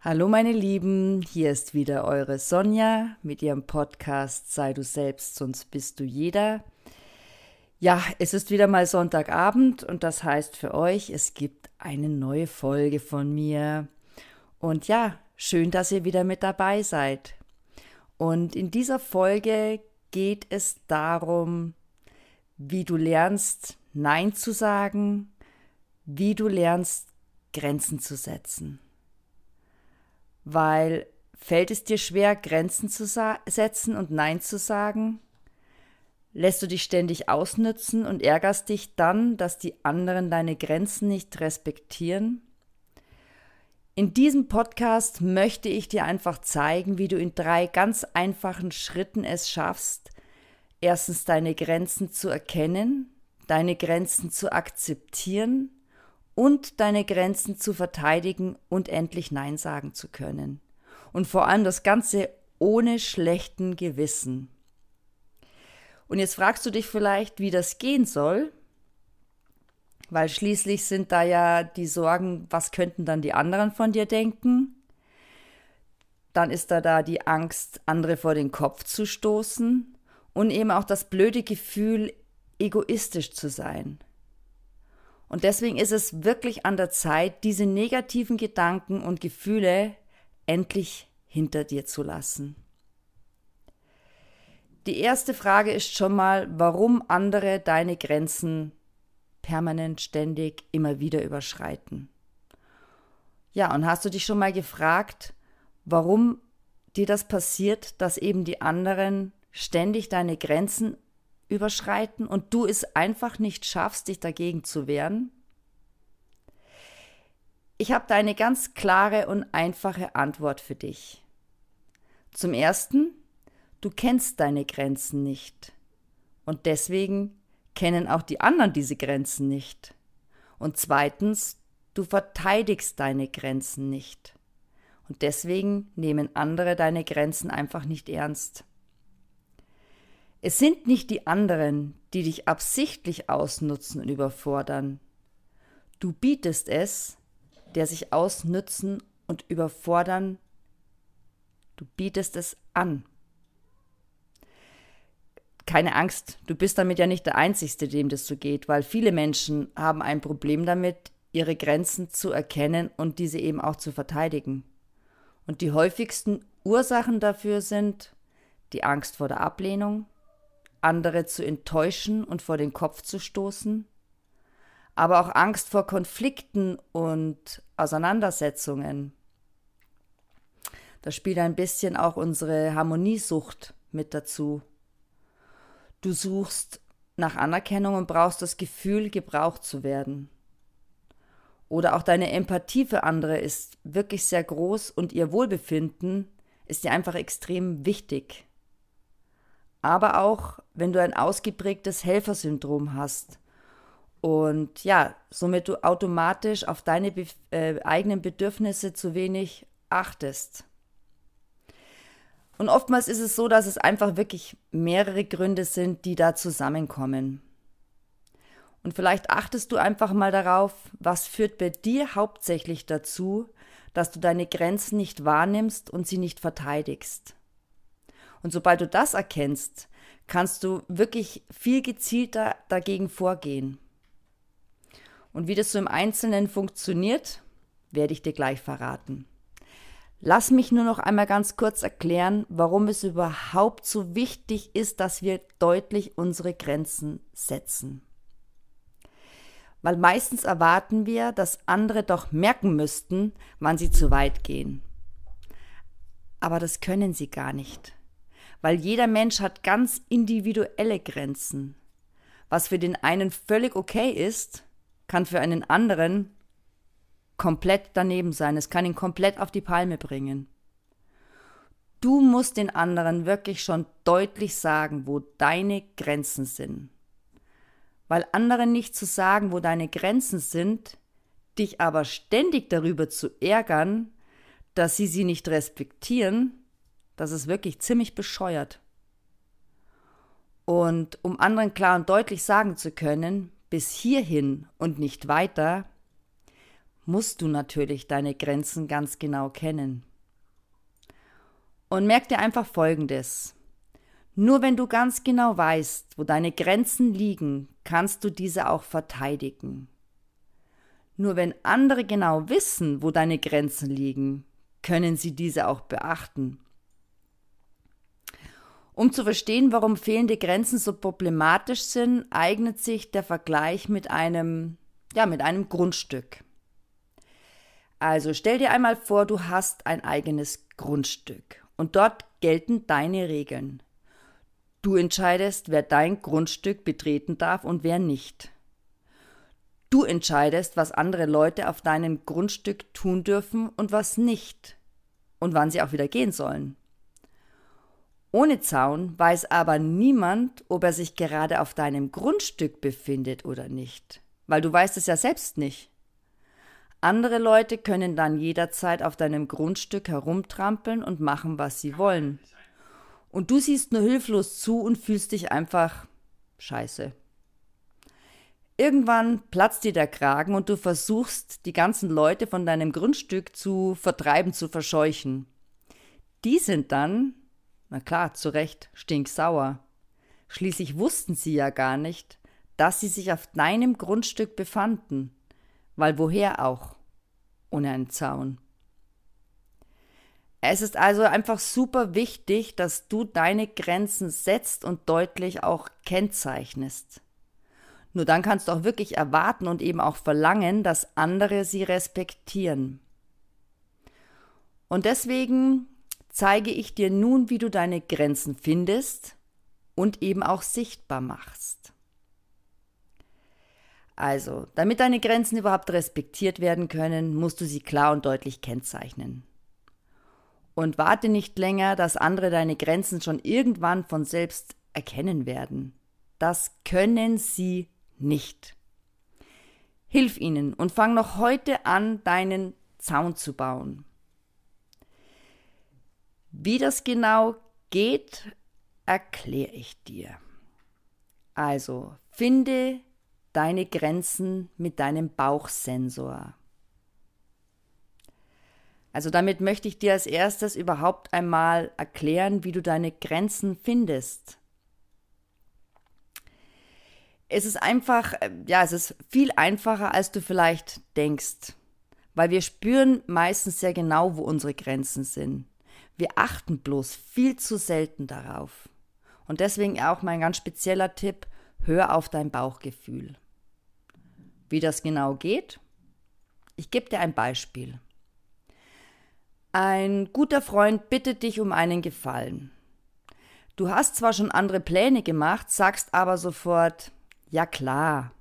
Hallo meine Lieben, hier ist wieder eure Sonja mit ihrem Podcast Sei du selbst, sonst bist du jeder. Ja, es ist wieder mal Sonntagabend und das heißt für euch, es gibt eine neue Folge von mir. Und ja, schön, dass ihr wieder mit dabei seid. Und in dieser Folge geht es darum, wie du lernst, Nein zu sagen, wie du lernst, Grenzen zu setzen weil fällt es dir schwer, Grenzen zu setzen und Nein zu sagen? Lässt du dich ständig ausnützen und ärgerst dich dann, dass die anderen deine Grenzen nicht respektieren? In diesem Podcast möchte ich dir einfach zeigen, wie du in drei ganz einfachen Schritten es schaffst, erstens deine Grenzen zu erkennen, deine Grenzen zu akzeptieren und deine Grenzen zu verteidigen und endlich Nein sagen zu können. Und vor allem das Ganze ohne schlechten Gewissen. Und jetzt fragst du dich vielleicht, wie das gehen soll, weil schließlich sind da ja die Sorgen, was könnten dann die anderen von dir denken? Dann ist da da die Angst, andere vor den Kopf zu stoßen und eben auch das blöde Gefühl, egoistisch zu sein. Und deswegen ist es wirklich an der Zeit, diese negativen Gedanken und Gefühle endlich hinter dir zu lassen. Die erste Frage ist schon mal, warum andere deine Grenzen permanent, ständig, immer wieder überschreiten. Ja, und hast du dich schon mal gefragt, warum dir das passiert, dass eben die anderen ständig deine Grenzen überschreiten und du es einfach nicht schaffst, dich dagegen zu wehren? Ich habe da eine ganz klare und einfache Antwort für dich. Zum Ersten, du kennst deine Grenzen nicht. Und deswegen kennen auch die anderen diese Grenzen nicht. Und zweitens, du verteidigst deine Grenzen nicht. Und deswegen nehmen andere deine Grenzen einfach nicht ernst. Es sind nicht die anderen, die dich absichtlich ausnutzen und überfordern. Du bietest es, der sich ausnützen und überfordern, du bietest es an. Keine Angst, du bist damit ja nicht der Einzige, dem das so geht, weil viele Menschen haben ein Problem damit, ihre Grenzen zu erkennen und diese eben auch zu verteidigen. Und die häufigsten Ursachen dafür sind die Angst vor der Ablehnung, andere zu enttäuschen und vor den Kopf zu stoßen, aber auch Angst vor Konflikten und Auseinandersetzungen. Da spielt ein bisschen auch unsere Harmoniesucht mit dazu. Du suchst nach Anerkennung und brauchst das Gefühl, gebraucht zu werden. Oder auch deine Empathie für andere ist wirklich sehr groß und ihr Wohlbefinden ist dir einfach extrem wichtig aber auch wenn du ein ausgeprägtes Helfersyndrom hast und ja, somit du automatisch auf deine be äh, eigenen Bedürfnisse zu wenig achtest. Und oftmals ist es so, dass es einfach wirklich mehrere Gründe sind, die da zusammenkommen. Und vielleicht achtest du einfach mal darauf, was führt bei dir hauptsächlich dazu, dass du deine Grenzen nicht wahrnimmst und sie nicht verteidigst. Und sobald du das erkennst, kannst du wirklich viel gezielter dagegen vorgehen. Und wie das so im Einzelnen funktioniert, werde ich dir gleich verraten. Lass mich nur noch einmal ganz kurz erklären, warum es überhaupt so wichtig ist, dass wir deutlich unsere Grenzen setzen. Weil meistens erwarten wir, dass andere doch merken müssten, wann sie zu weit gehen. Aber das können sie gar nicht weil jeder Mensch hat ganz individuelle Grenzen. Was für den einen völlig okay ist, kann für einen anderen komplett daneben sein. Es kann ihn komplett auf die Palme bringen. Du musst den anderen wirklich schon deutlich sagen, wo deine Grenzen sind. Weil anderen nicht zu sagen, wo deine Grenzen sind, dich aber ständig darüber zu ärgern, dass sie sie nicht respektieren, das ist wirklich ziemlich bescheuert. Und um anderen klar und deutlich sagen zu können, bis hierhin und nicht weiter, musst du natürlich deine Grenzen ganz genau kennen. Und merk dir einfach Folgendes. Nur wenn du ganz genau weißt, wo deine Grenzen liegen, kannst du diese auch verteidigen. Nur wenn andere genau wissen, wo deine Grenzen liegen, können sie diese auch beachten. Um zu verstehen, warum fehlende Grenzen so problematisch sind, eignet sich der Vergleich mit einem, ja, mit einem Grundstück. Also stell dir einmal vor, du hast ein eigenes Grundstück und dort gelten deine Regeln. Du entscheidest, wer dein Grundstück betreten darf und wer nicht. Du entscheidest, was andere Leute auf deinem Grundstück tun dürfen und was nicht und wann sie auch wieder gehen sollen. Ohne Zaun weiß aber niemand, ob er sich gerade auf deinem Grundstück befindet oder nicht, weil du weißt es ja selbst nicht. Andere Leute können dann jederzeit auf deinem Grundstück herumtrampeln und machen, was sie wollen. Und du siehst nur hilflos zu und fühlst dich einfach scheiße. Irgendwann platzt dir der Kragen und du versuchst, die ganzen Leute von deinem Grundstück zu vertreiben, zu verscheuchen. Die sind dann, na klar, zu Recht, stinksauer. Schließlich wussten sie ja gar nicht, dass sie sich auf deinem Grundstück befanden. Weil woher auch? Ohne einen Zaun. Es ist also einfach super wichtig, dass du deine Grenzen setzt und deutlich auch kennzeichnest. Nur dann kannst du auch wirklich erwarten und eben auch verlangen, dass andere sie respektieren. Und deswegen zeige ich dir nun, wie du deine Grenzen findest und eben auch sichtbar machst. Also, damit deine Grenzen überhaupt respektiert werden können, musst du sie klar und deutlich kennzeichnen. Und warte nicht länger, dass andere deine Grenzen schon irgendwann von selbst erkennen werden. Das können sie nicht. Hilf ihnen und fang noch heute an, deinen Zaun zu bauen. Wie das genau geht, erkläre ich dir. Also, finde deine Grenzen mit deinem Bauchsensor. Also damit möchte ich dir als erstes überhaupt einmal erklären, wie du deine Grenzen findest es ist einfach, äh, ja, es ist viel einfacher, als du vielleicht denkst. Weil wir spüren meistens sehr genau, wo unsere Grenzen sind. Wir achten bloß viel zu selten darauf. Und deswegen auch mein ganz spezieller Tipp, hör auf dein Bauchgefühl. Wie das genau geht? Ich gebe dir ein Beispiel. Ein guter Freund bittet dich um einen Gefallen. Du hast zwar schon andere Pläne gemacht, sagst aber sofort, ja klar.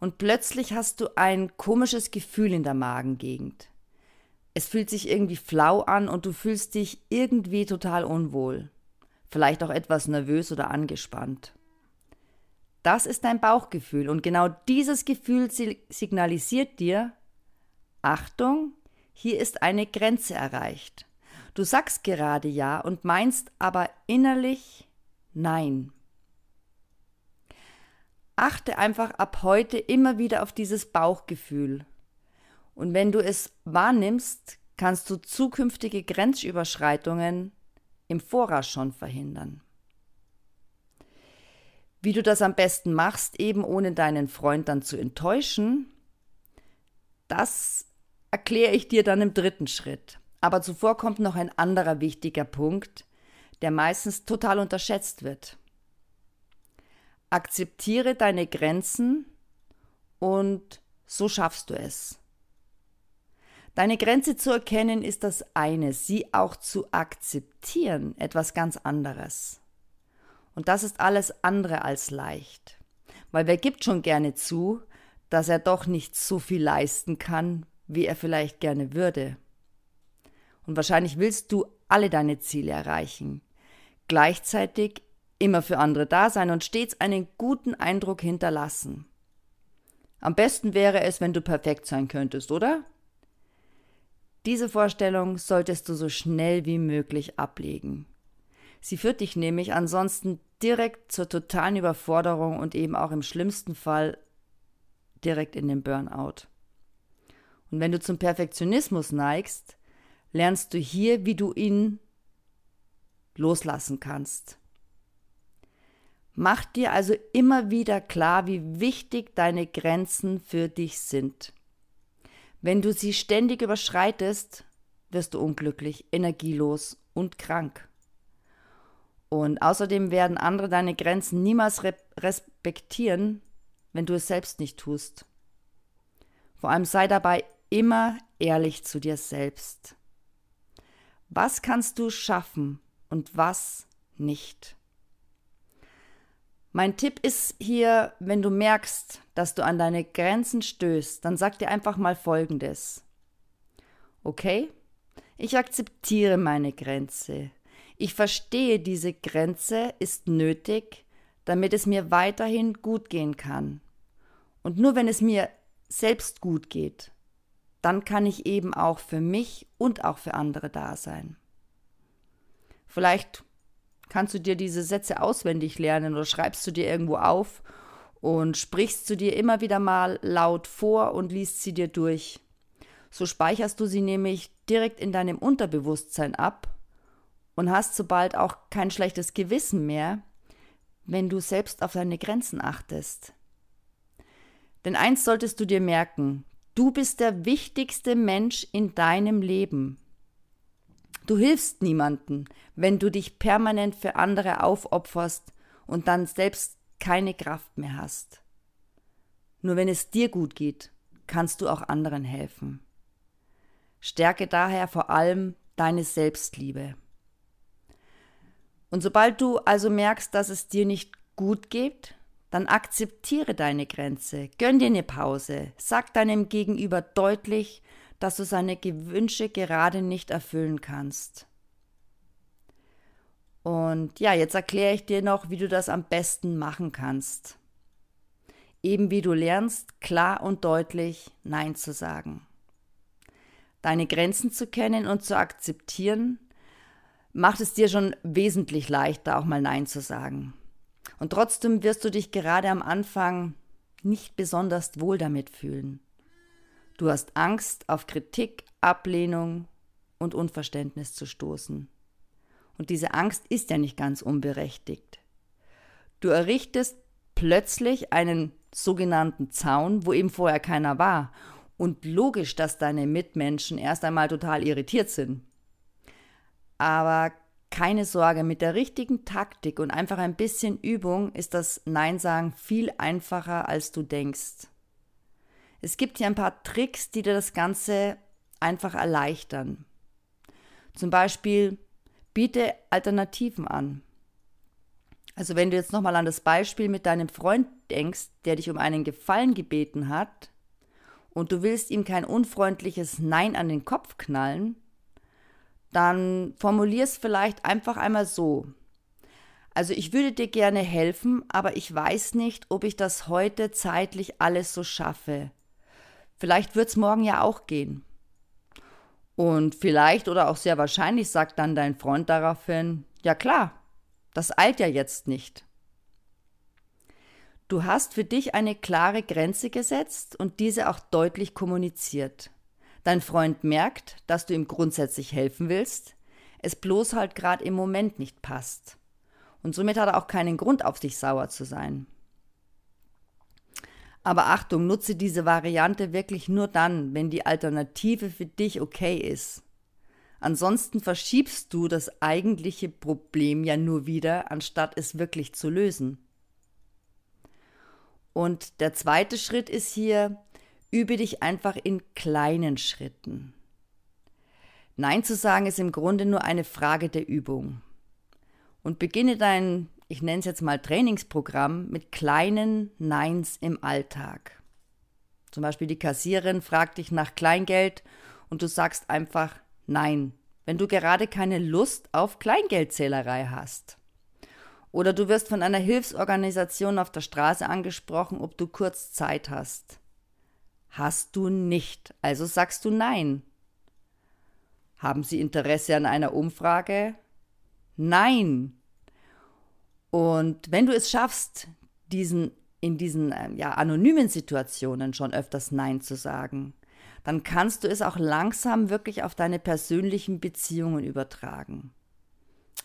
Und plötzlich hast du ein komisches Gefühl in der Magengegend. Es fühlt sich irgendwie flau an und du fühlst dich irgendwie total unwohl. Vielleicht auch etwas nervös oder angespannt. Das ist dein Bauchgefühl und genau dieses Gefühl signalisiert dir, Achtung, hier ist eine Grenze erreicht. Du sagst gerade ja und meinst aber innerlich Nein. Achte einfach ab heute immer wieder auf dieses Bauchgefühl. Und wenn du es wahrnimmst, kannst du zukünftige Grenzüberschreitungen im Voraus schon verhindern. Wie du das am besten machst, eben ohne deinen Freund dann zu enttäuschen, das erkläre ich dir dann im dritten Schritt. Aber zuvor kommt noch ein anderer wichtiger Punkt, der meistens total unterschätzt wird. Akzeptiere deine Grenzen und so schaffst du es. Deine Grenze zu erkennen ist das eine, sie auch zu akzeptieren etwas ganz anderes. Und das ist alles andere als leicht. Weil wer gibt schon gerne zu, dass er doch nicht so viel leisten kann, wie er vielleicht gerne würde. Und wahrscheinlich willst du alle deine Ziele erreichen. Gleichzeitig immer für andere da sein und stets einen guten Eindruck hinterlassen. Am besten wäre es, wenn du perfekt sein könntest, oder? Diese Vorstellung solltest du so schnell wie möglich ablegen. Sie führt dich nämlich ansonsten direkt zur totalen Überforderung und eben auch im schlimmsten Fall direkt in den Burnout. Und wenn du zum Perfektionismus neigst, lernst du hier, wie du ihn loslassen kannst. Mach dir also immer wieder klar, wie wichtig deine Grenzen für dich sind. Wenn du sie ständig überschreitest, wirst du unglücklich, energielos und krank. Und außerdem werden andere deine Grenzen niemals respektieren, wenn du es selbst nicht tust. Vor allem sei dabei immer ehrlich zu dir selbst. Was kannst du schaffen und was nicht? Mein Tipp ist hier, wenn du merkst, dass du an deine Grenzen stößt, dann sag dir einfach mal Folgendes. Okay, ich akzeptiere meine Grenze. Ich verstehe, diese Grenze ist nötig, damit es mir weiterhin gut gehen kann. Und nur wenn es mir selbst gut geht, dann kann ich eben auch für mich und auch für andere da sein. Vielleicht kannst du dir diese Sätze auswendig lernen oder schreibst du dir irgendwo auf und sprichst du dir immer wieder mal laut vor und liest sie dir durch. So speicherst du sie nämlich direkt in deinem Unterbewusstsein ab und hast sobald auch kein schlechtes Gewissen mehr, wenn du selbst auf deine Grenzen achtest. Denn eins solltest du dir merken, du bist der wichtigste Mensch in deinem Leben. Du hilfst niemanden, wenn du dich permanent für andere aufopferst und dann selbst keine Kraft mehr hast. Nur wenn es dir gut geht, kannst du auch anderen helfen. Stärke daher vor allem deine Selbstliebe. Und sobald du also merkst, dass es dir nicht gut geht, dann akzeptiere deine Grenze, gönn dir eine Pause, sag deinem Gegenüber deutlich, dass du seine Gewünsche gerade nicht erfüllen kannst. Und ja, jetzt erkläre ich dir noch, wie du das am besten machen kannst. Eben wie du lernst, klar und deutlich Nein zu sagen. Deine Grenzen zu kennen und zu akzeptieren, macht es dir schon wesentlich leichter, auch mal Nein zu sagen. Und trotzdem wirst du dich gerade am Anfang nicht besonders wohl damit fühlen. Du hast Angst, auf Kritik, Ablehnung und Unverständnis zu stoßen. Und diese Angst ist ja nicht ganz unberechtigt. Du errichtest plötzlich einen sogenannten Zaun, wo eben vorher keiner war. Und logisch, dass deine Mitmenschen erst einmal total irritiert sind. Aber keine Sorge, mit der richtigen Taktik und einfach ein bisschen Übung ist das Nein sagen viel einfacher, als du denkst. Es gibt hier ein paar Tricks, die dir das Ganze einfach erleichtern. Zum Beispiel biete Alternativen an. Also wenn du jetzt nochmal an das Beispiel mit deinem Freund denkst, der dich um einen Gefallen gebeten hat, und du willst ihm kein unfreundliches Nein an den Kopf knallen, dann formulier es vielleicht einfach einmal so. Also ich würde dir gerne helfen, aber ich weiß nicht, ob ich das heute zeitlich alles so schaffe. Vielleicht wird es morgen ja auch gehen. Und vielleicht oder auch sehr wahrscheinlich sagt dann dein Freund daraufhin, ja klar, das eilt ja jetzt nicht. Du hast für dich eine klare Grenze gesetzt und diese auch deutlich kommuniziert. Dein Freund merkt, dass du ihm grundsätzlich helfen willst, es bloß halt gerade im Moment nicht passt. Und somit hat er auch keinen Grund, auf dich sauer zu sein. Aber Achtung, nutze diese Variante wirklich nur dann, wenn die Alternative für dich okay ist. Ansonsten verschiebst du das eigentliche Problem ja nur wieder, anstatt es wirklich zu lösen. Und der zweite Schritt ist hier, Übe dich einfach in kleinen Schritten. Nein zu sagen ist im Grunde nur eine Frage der Übung. Und beginne dein, ich nenne es jetzt mal Trainingsprogramm, mit kleinen Neins im Alltag. Zum Beispiel die Kassiererin fragt dich nach Kleingeld und du sagst einfach Nein, wenn du gerade keine Lust auf Kleingeldzählerei hast. Oder du wirst von einer Hilfsorganisation auf der Straße angesprochen, ob du kurz Zeit hast hast du nicht, also sagst du nein. Haben Sie Interesse an einer Umfrage? Nein. Und wenn du es schaffst, diesen, in diesen ähm, ja, anonymen Situationen schon öfters Nein zu sagen, dann kannst du es auch langsam wirklich auf deine persönlichen Beziehungen übertragen.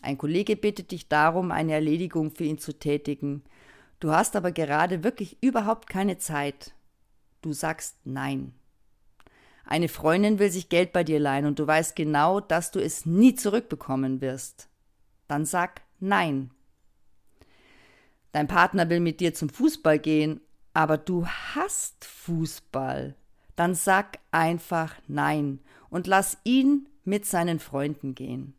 Ein Kollege bittet dich darum, eine Erledigung für ihn zu tätigen. Du hast aber gerade wirklich überhaupt keine Zeit. Du sagst Nein. Eine Freundin will sich Geld bei dir leihen und du weißt genau, dass du es nie zurückbekommen wirst. Dann sag Nein. Dein Partner will mit dir zum Fußball gehen, aber du hast Fußball. Dann sag einfach Nein und lass ihn mit seinen Freunden gehen.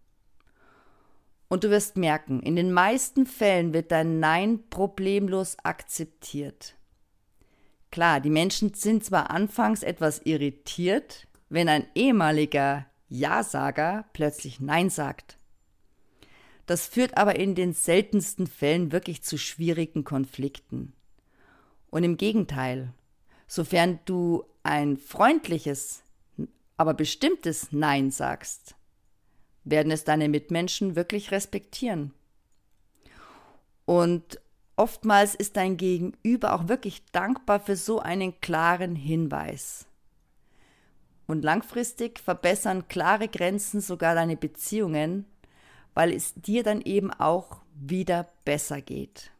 Und du wirst merken, in den meisten Fällen wird dein Nein problemlos akzeptiert. Klar, die Menschen sind zwar anfangs etwas irritiert, wenn ein ehemaliger Ja-Sager plötzlich Nein sagt. Das führt aber in den seltensten Fällen wirklich zu schwierigen Konflikten. Und im Gegenteil, sofern du ein freundliches, aber bestimmtes Nein sagst, werden es deine Mitmenschen wirklich respektieren. Und oftmals ist dein Gegenüber auch wirklich dankbar für so einen klaren Hinweis. Und langfristig verbessern klare Grenzen sogar deine Beziehungen, weil es dir dann eben auch wieder besser geht.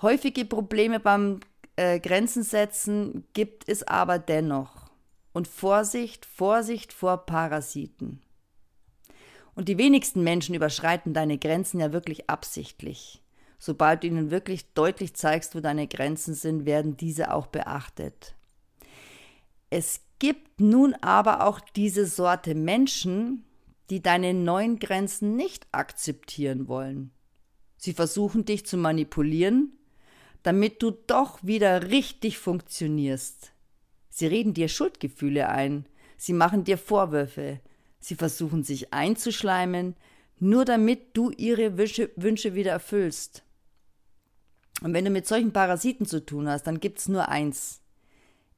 Häufige Probleme beim äh, Grenzen setzen gibt es aber dennoch. Und Vorsicht, Vorsicht vor Parasiten. Und die wenigsten Menschen überschreiten deine Grenzen ja wirklich absichtlich. Sobald du ihnen wirklich deutlich zeigst, wo deine Grenzen sind, werden diese auch beachtet. Es gibt nun aber auch diese Sorte Menschen, die deine neuen Grenzen nicht akzeptieren wollen. Sie versuchen dich zu manipulieren, damit du doch wieder richtig funktionierst. Sie reden dir Schuldgefühle ein, sie machen dir Vorwürfe, sie versuchen sich einzuschleimen, nur damit du ihre Wünsche, Wünsche wieder erfüllst. Und wenn du mit solchen Parasiten zu tun hast, dann gibt's nur eins.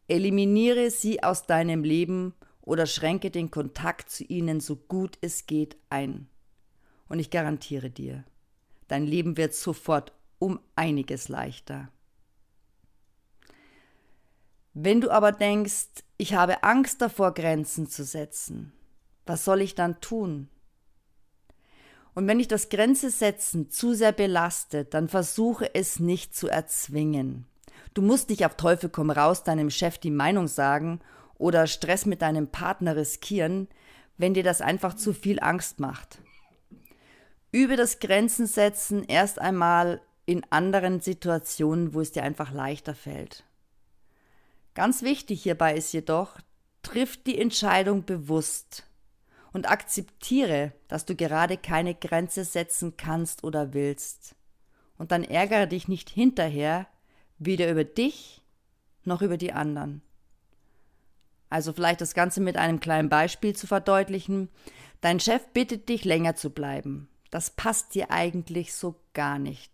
Eliminiere sie aus deinem Leben oder schränke den Kontakt zu ihnen so gut es geht ein. Und ich garantiere dir, dein Leben wird sofort um einiges leichter. Wenn du aber denkst, ich habe Angst davor, Grenzen zu setzen, was soll ich dann tun? Und wenn dich das Grenze setzen zu sehr belastet, dann versuche es nicht zu erzwingen. Du musst nicht auf Teufel komm raus deinem Chef die Meinung sagen oder Stress mit deinem Partner riskieren, wenn dir das einfach zu viel Angst macht. Übe das Grenzen setzen erst einmal in anderen Situationen, wo es dir einfach leichter fällt. Ganz wichtig hierbei ist jedoch, triff die Entscheidung bewusst und akzeptiere, dass du gerade keine Grenze setzen kannst oder willst. Und dann ärgere dich nicht hinterher, weder über dich noch über die anderen. Also vielleicht das Ganze mit einem kleinen Beispiel zu verdeutlichen. Dein Chef bittet dich, länger zu bleiben. Das passt dir eigentlich so gar nicht.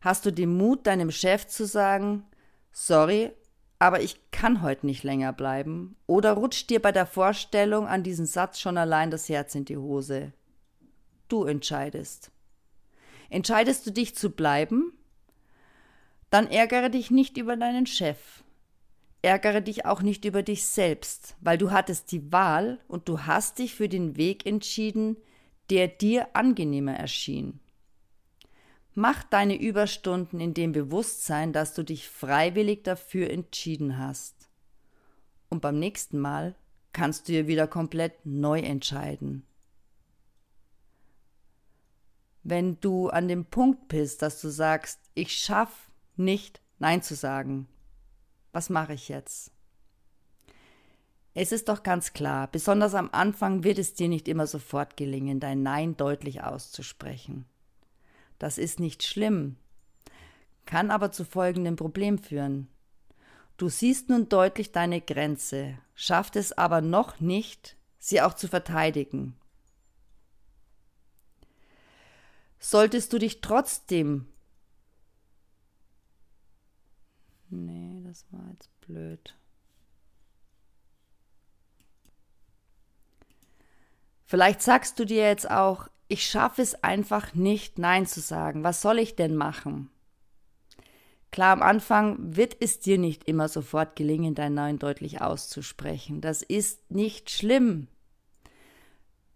Hast du den Mut, deinem Chef zu sagen, sorry, aber ich kann heute nicht länger bleiben? Oder rutscht dir bei der Vorstellung an diesen Satz schon allein das Herz in die Hose? Du entscheidest. Entscheidest du dich zu bleiben? Dann ärgere dich nicht über deinen Chef. Ärgere dich auch nicht über dich selbst, weil du hattest die Wahl und du hast dich für den Weg entschieden, der dir angenehmer erschien. Mach deine Überstunden in dem Bewusstsein, dass du dich freiwillig dafür entschieden hast. Und beim nächsten Mal kannst du dir wieder komplett neu entscheiden. Wenn du an dem Punkt bist, dass du sagst, ich schaff nicht Nein zu sagen, was mache ich jetzt? Es ist doch ganz klar, besonders am Anfang wird es dir nicht immer sofort gelingen, dein Nein deutlich auszusprechen. Das ist nicht schlimm, kann aber zu folgendem Problem führen. Du siehst nun deutlich deine Grenze, schafft es aber noch nicht, sie auch zu verteidigen. Solltest du dich trotzdem. Jetzt blöd. Vielleicht sagst du dir jetzt auch, ich schaffe es einfach nicht, Nein zu sagen. Was soll ich denn machen? Klar, am Anfang wird es dir nicht immer sofort gelingen, dein Nein deutlich auszusprechen. Das ist nicht schlimm.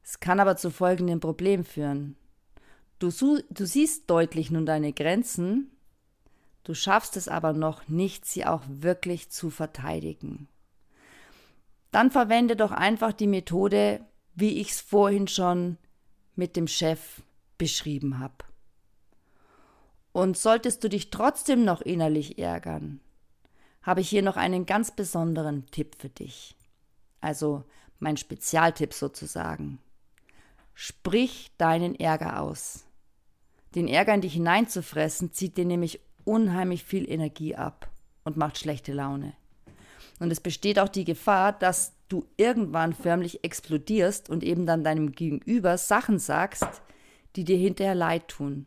Es kann aber zu folgendem Problem führen. Du, du siehst deutlich nun deine Grenzen, du schaffst es aber noch nicht, sie auch wirklich zu verteidigen. Dann verwende doch einfach die Methode, wie ich es vorhin schon mit dem Chef beschrieben habe. Und solltest du dich trotzdem noch innerlich ärgern, habe ich hier noch einen ganz besonderen Tipp für dich. Also mein Spezialtipp sozusagen. Sprich deinen Ärger aus. Den Ärger in dich hineinzufressen zieht dir nämlich unheimlich viel Energie ab und macht schlechte Laune. Und es besteht auch die Gefahr, dass du irgendwann förmlich explodierst und eben dann deinem Gegenüber Sachen sagst, die dir hinterher leid tun.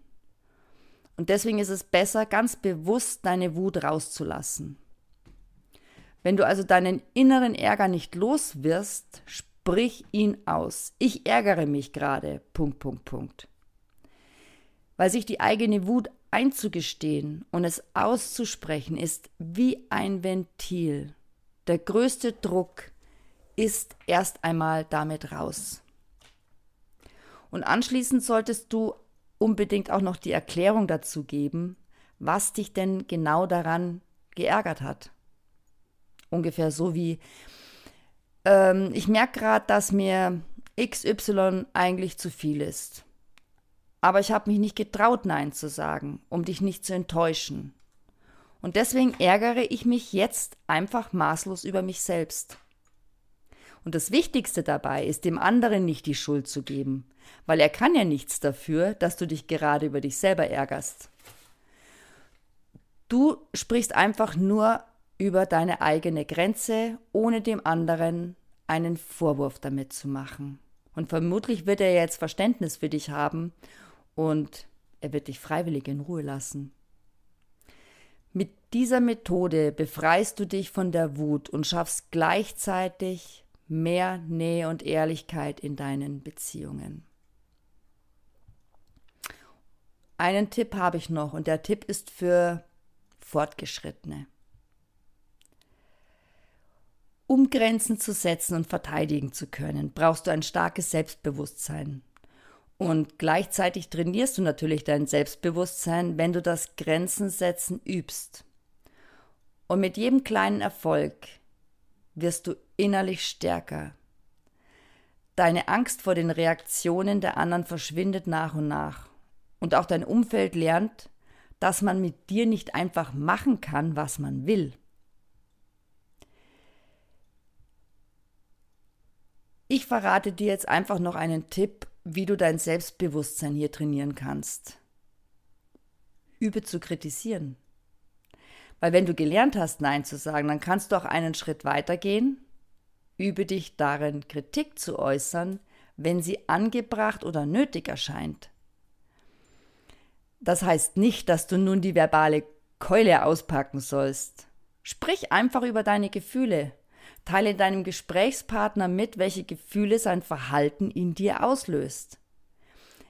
Und deswegen ist es besser, ganz bewusst deine Wut rauszulassen. Wenn du also deinen inneren Ärger nicht los wirst, sprich ihn aus. Ich ärgere mich gerade. Punkt, Punkt, Punkt. Weil sich die eigene Wut einzugestehen und es auszusprechen ist wie ein Ventil. Der größte Druck ist erst einmal damit raus. Und anschließend solltest du unbedingt auch noch die Erklärung dazu geben, was dich denn genau daran geärgert hat. Ungefähr so wie, ähm, ich merke gerade, dass mir XY eigentlich zu viel ist. Aber ich habe mich nicht getraut, Nein zu sagen, um dich nicht zu enttäuschen. Und deswegen ärgere ich mich jetzt einfach maßlos über mich selbst. Und das Wichtigste dabei ist, dem anderen nicht die Schuld zu geben, weil er kann ja nichts dafür, dass du dich gerade über dich selber ärgerst. Du sprichst einfach nur über deine eigene Grenze, ohne dem anderen einen Vorwurf damit zu machen. Und vermutlich wird er jetzt Verständnis für dich haben und er wird dich freiwillig in Ruhe lassen. Mit dieser Methode befreist du dich von der Wut und schaffst gleichzeitig mehr Nähe und Ehrlichkeit in deinen Beziehungen. Einen Tipp habe ich noch und der Tipp ist für Fortgeschrittene. Um Grenzen zu setzen und verteidigen zu können, brauchst du ein starkes Selbstbewusstsein. Und gleichzeitig trainierst du natürlich dein Selbstbewusstsein, wenn du das Grenzen setzen übst. Und mit jedem kleinen Erfolg wirst du innerlich stärker. Deine Angst vor den Reaktionen der anderen verschwindet nach und nach. Und auch dein Umfeld lernt, dass man mit dir nicht einfach machen kann, was man will. Ich verrate dir jetzt einfach noch einen Tipp, wie du dein Selbstbewusstsein hier trainieren kannst. Übe zu kritisieren. Weil wenn du gelernt hast, Nein zu sagen, dann kannst du auch einen Schritt weitergehen. Übe dich darin, Kritik zu äußern, wenn sie angebracht oder nötig erscheint. Das heißt nicht, dass du nun die verbale Keule auspacken sollst. Sprich einfach über deine Gefühle. Teile deinem Gesprächspartner mit, welche Gefühle sein Verhalten in dir auslöst.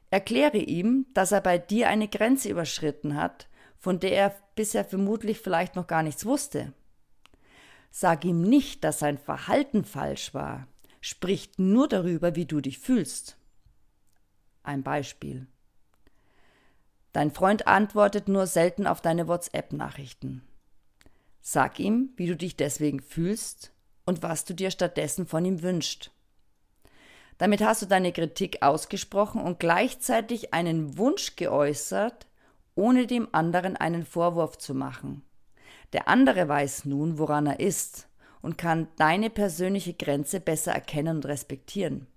Erkläre ihm, dass er bei dir eine Grenze überschritten hat von der er bisher vermutlich vielleicht noch gar nichts wusste. Sag ihm nicht, dass sein Verhalten falsch war, sprich nur darüber, wie du dich fühlst. Ein Beispiel. Dein Freund antwortet nur selten auf deine WhatsApp-Nachrichten. Sag ihm, wie du dich deswegen fühlst und was du dir stattdessen von ihm wünschst. Damit hast du deine Kritik ausgesprochen und gleichzeitig einen Wunsch geäußert, ohne dem anderen einen Vorwurf zu machen. Der andere weiß nun, woran er ist und kann deine persönliche Grenze besser erkennen und respektieren.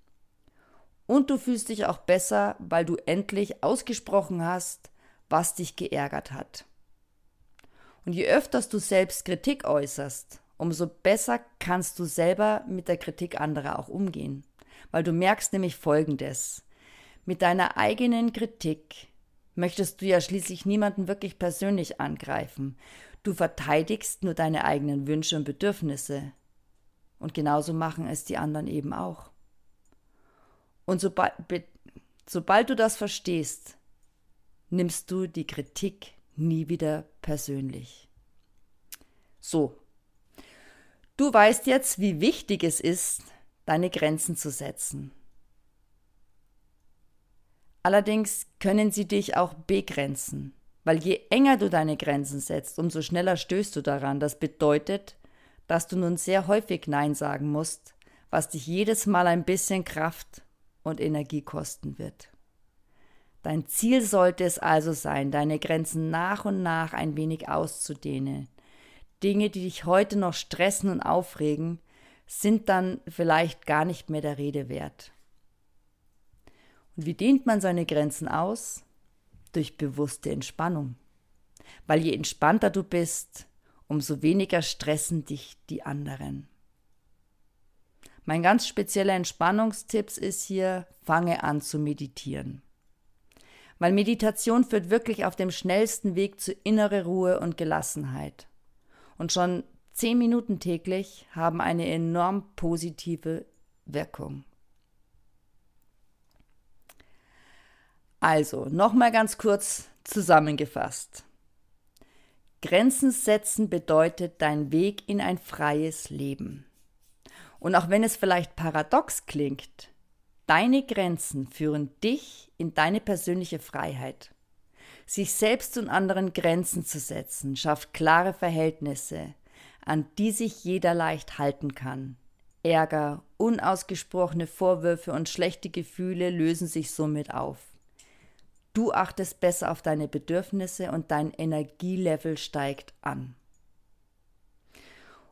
Und du fühlst dich auch besser, weil du endlich ausgesprochen hast, was dich geärgert hat. Und je öfters du selbst Kritik äußerst, umso besser kannst du selber mit der Kritik anderer auch umgehen. Weil du merkst nämlich Folgendes. Mit deiner eigenen Kritik möchtest du ja schließlich niemanden wirklich persönlich angreifen. Du verteidigst nur deine eigenen Wünsche und Bedürfnisse. Und genauso machen es die anderen eben auch. Und sobald, sobald du das verstehst, nimmst du die Kritik nie wieder persönlich. So. Du weißt jetzt, wie wichtig es ist, deine Grenzen zu setzen. Allerdings können sie dich auch begrenzen, weil je enger du deine Grenzen setzt, umso schneller stößt du daran. Das bedeutet, dass du nun sehr häufig Nein sagen musst, was dich jedes Mal ein bisschen Kraft und Energie kosten wird. Dein Ziel sollte es also sein, deine Grenzen nach und nach ein wenig auszudehnen. Dinge, die dich heute noch stressen und aufregen, sind dann vielleicht gar nicht mehr der Rede wert. Und wie dehnt man seine Grenzen aus? Durch bewusste Entspannung. Weil je entspannter du bist, umso weniger stressen dich die anderen. Mein ganz spezieller Entspannungstipp ist hier, fange an zu meditieren. Weil Meditation führt wirklich auf dem schnellsten Weg zu innere Ruhe und Gelassenheit. Und schon zehn Minuten täglich haben eine enorm positive Wirkung. Also, nochmal ganz kurz zusammengefasst. Grenzen setzen bedeutet dein Weg in ein freies Leben. Und auch wenn es vielleicht paradox klingt, deine Grenzen führen dich in deine persönliche Freiheit. Sich selbst und anderen Grenzen zu setzen, schafft klare Verhältnisse, an die sich jeder leicht halten kann. Ärger, unausgesprochene Vorwürfe und schlechte Gefühle lösen sich somit auf. Du achtest besser auf deine Bedürfnisse und dein Energielevel steigt an.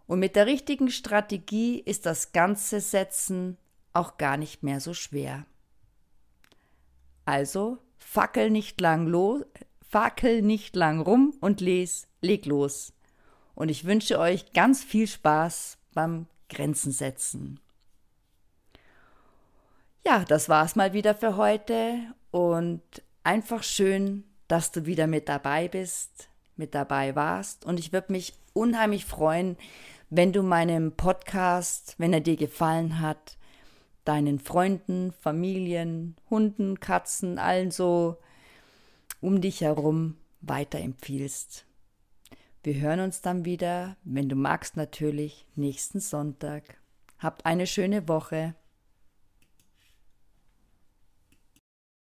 Und mit der richtigen Strategie ist das ganze Setzen auch gar nicht mehr so schwer. Also fackel nicht lang los, fackel nicht lang rum und les, leg los. Und ich wünsche euch ganz viel Spaß beim Grenzen setzen. Ja, das war's mal wieder für heute und einfach schön, dass du wieder mit dabei bist, mit dabei warst. Und ich würde mich unheimlich freuen, wenn du meinem Podcast, wenn er dir gefallen hat, deinen Freunden, Familien, Hunden, Katzen, allen so um dich herum weiterempfiehlst. Wir hören uns dann wieder, wenn du magst natürlich, nächsten Sonntag. Habt eine schöne Woche.